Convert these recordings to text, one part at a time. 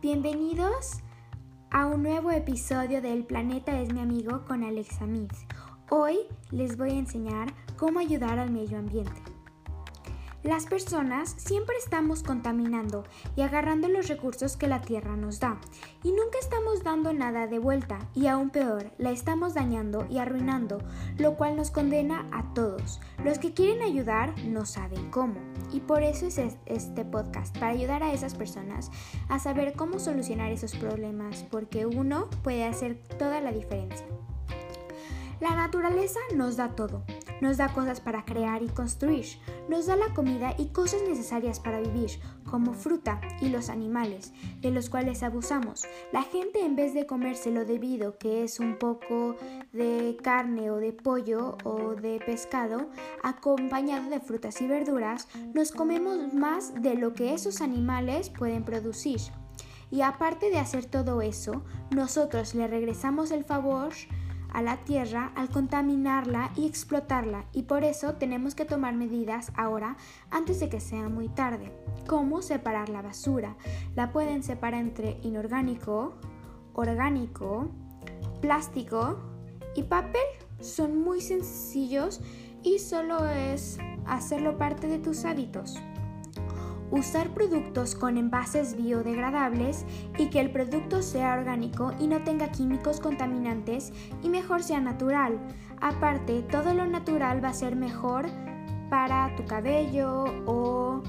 Bienvenidos a un nuevo episodio del Planeta es mi amigo con Alexa Mead. Hoy les voy a enseñar cómo ayudar al medio ambiente. Las personas siempre estamos contaminando y agarrando los recursos que la Tierra nos da y nunca estamos dando nada de vuelta y aún peor, la estamos dañando y arruinando, lo cual nos condena a todos. Los que quieren ayudar no saben cómo y por eso es este podcast, para ayudar a esas personas a saber cómo solucionar esos problemas porque uno puede hacer toda la diferencia. La naturaleza nos da todo. Nos da cosas para crear y construir. Nos da la comida y cosas necesarias para vivir, como fruta y los animales, de los cuales abusamos. La gente en vez de comérselo debido que es un poco de carne o de pollo o de pescado, acompañado de frutas y verduras, nos comemos más de lo que esos animales pueden producir. Y aparte de hacer todo eso, nosotros le regresamos el favor a la tierra al contaminarla y explotarla y por eso tenemos que tomar medidas ahora antes de que sea muy tarde. ¿Cómo separar la basura? La pueden separar entre inorgánico, orgánico, plástico y papel. Son muy sencillos y solo es hacerlo parte de tus hábitos. Usar productos con envases biodegradables y que el producto sea orgánico y no tenga químicos contaminantes y mejor sea natural. Aparte, todo lo natural va a ser mejor para tu cabello o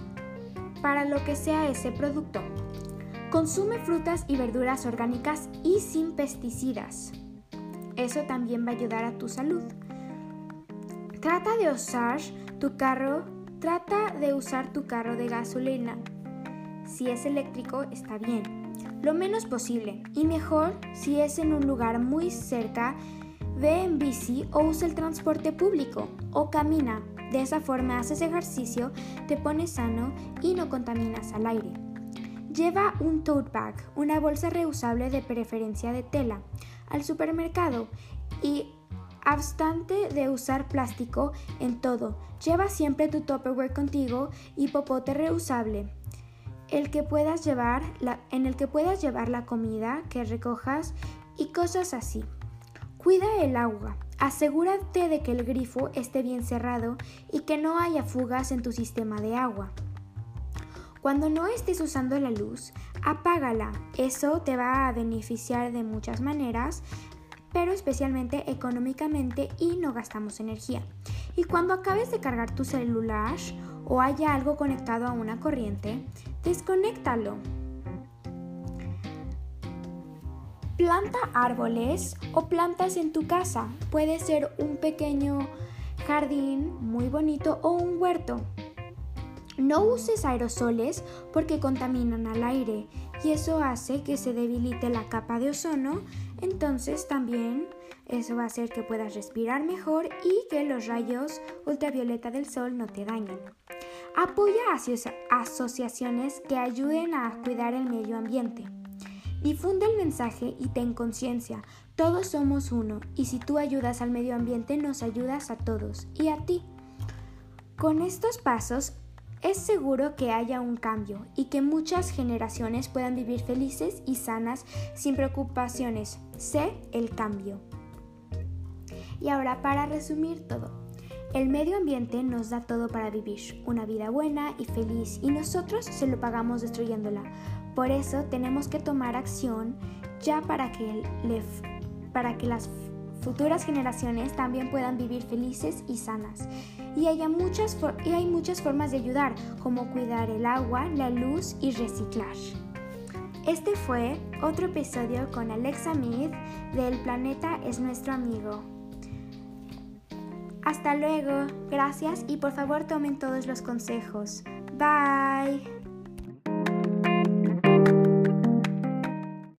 para lo que sea ese producto. Consume frutas y verduras orgánicas y sin pesticidas. Eso también va a ayudar a tu salud. Trata de usar tu carro Trata de usar tu carro de gasolina. Si es eléctrico, está bien. Lo menos posible. Y mejor si es en un lugar muy cerca, ve en bici o usa el transporte público o camina. De esa forma haces ejercicio, te pones sano y no contaminas al aire. Lleva un tote bag, una bolsa reusable de preferencia de tela, al supermercado y Abstante de usar plástico en todo. Lleva siempre tu Tupperware contigo y popote reusable. El que puedas llevar en el que puedas llevar la comida que recojas y cosas así. Cuida el agua. Asegúrate de que el grifo esté bien cerrado y que no haya fugas en tu sistema de agua. Cuando no estés usando la luz, apágala. Eso te va a beneficiar de muchas maneras, pero especialmente económicamente y no gastamos energía. Y cuando acabes de cargar tu celular o haya algo conectado a una corriente, desconéctalo. Planta árboles o plantas en tu casa. Puede ser un pequeño jardín muy bonito o un huerto. No uses aerosoles porque contaminan al aire y eso hace que se debilite la capa de ozono, entonces también eso va a hacer que puedas respirar mejor y que los rayos ultravioleta del sol no te dañen. Apoya a asociaciones que ayuden a cuidar el medio ambiente. Difunde el mensaje y ten conciencia. Todos somos uno y si tú ayudas al medio ambiente nos ayudas a todos y a ti. Con estos pasos es seguro que haya un cambio y que muchas generaciones puedan vivir felices y sanas sin preocupaciones. Sé el cambio. Y ahora para resumir todo. El medio ambiente nos da todo para vivir, una vida buena y feliz, y nosotros se lo pagamos destruyéndola. Por eso tenemos que tomar acción ya para que, para que las futuras generaciones también puedan vivir felices y sanas. Y, muchas y hay muchas formas de ayudar, como cuidar el agua, la luz y reciclar. Este fue otro episodio con Alexa Mead del Planeta es nuestro amigo. Hasta luego, gracias y por favor tomen todos los consejos. Bye.